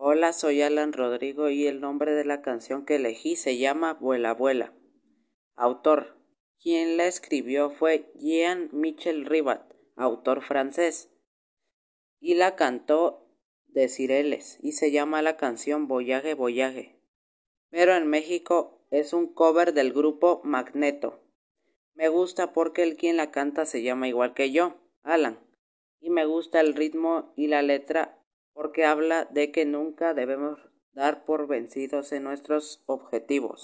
Hola, soy Alan Rodrigo y el nombre de la canción que elegí se llama Vuela, vuela. Autor. Quien la escribió fue Jean-Michel Ribat, autor francés. Y la cantó de Cireles y se llama la canción Voyage, Voyage. Pero en México es un cover del grupo Magneto. Me gusta porque el quien la canta se llama igual que yo, Alan. Y me gusta el ritmo y la letra porque habla de que nunca debemos dar por vencidos en nuestros objetivos.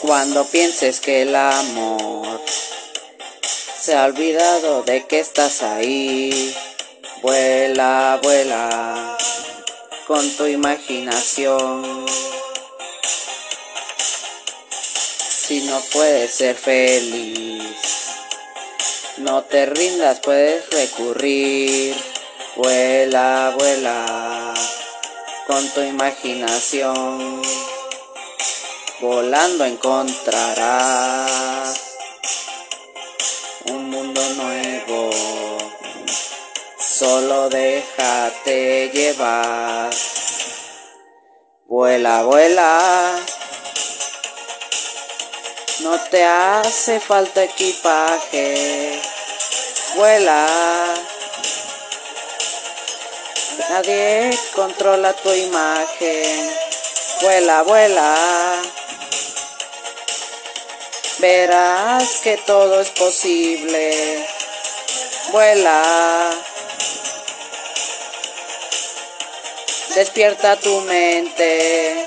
Cuando pienses que el amor se ha olvidado de que estás ahí, vuela, vuela con tu imaginación. Si no puedes ser feliz, no te rindas, puedes recurrir. Vuela, vuela con tu imaginación. Volando encontrarás un mundo nuevo. Solo déjate llevar. Vuela, vuela. No te hace falta equipaje. Vuela. Nadie controla tu imagen. Vuela, vuela. Verás que todo es posible. Vuela. Despierta tu mente.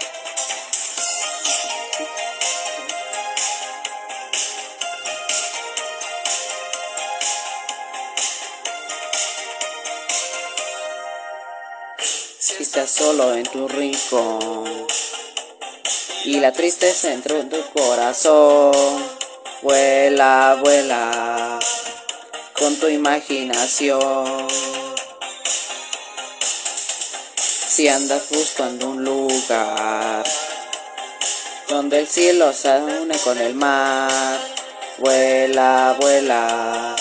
Si estás solo en tu rincón y la tristeza entró en tu corazón, vuela, vuela con tu imaginación. Si andas buscando un lugar donde el cielo se une con el mar, vuela, vuela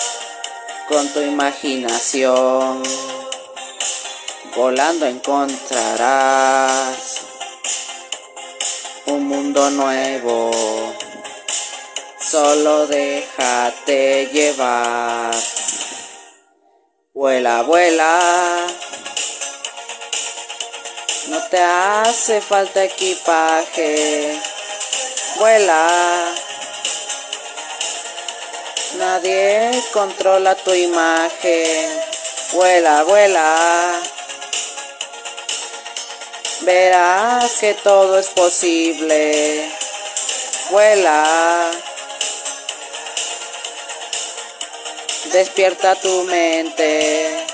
con tu imaginación. Volando encontrarás un mundo nuevo. Solo déjate llevar. Vuela, vuela. No te hace falta equipaje. Vuela. Nadie controla tu imagen. Vuela, vuela. Verás que todo es posible. Vuela. Despierta tu mente.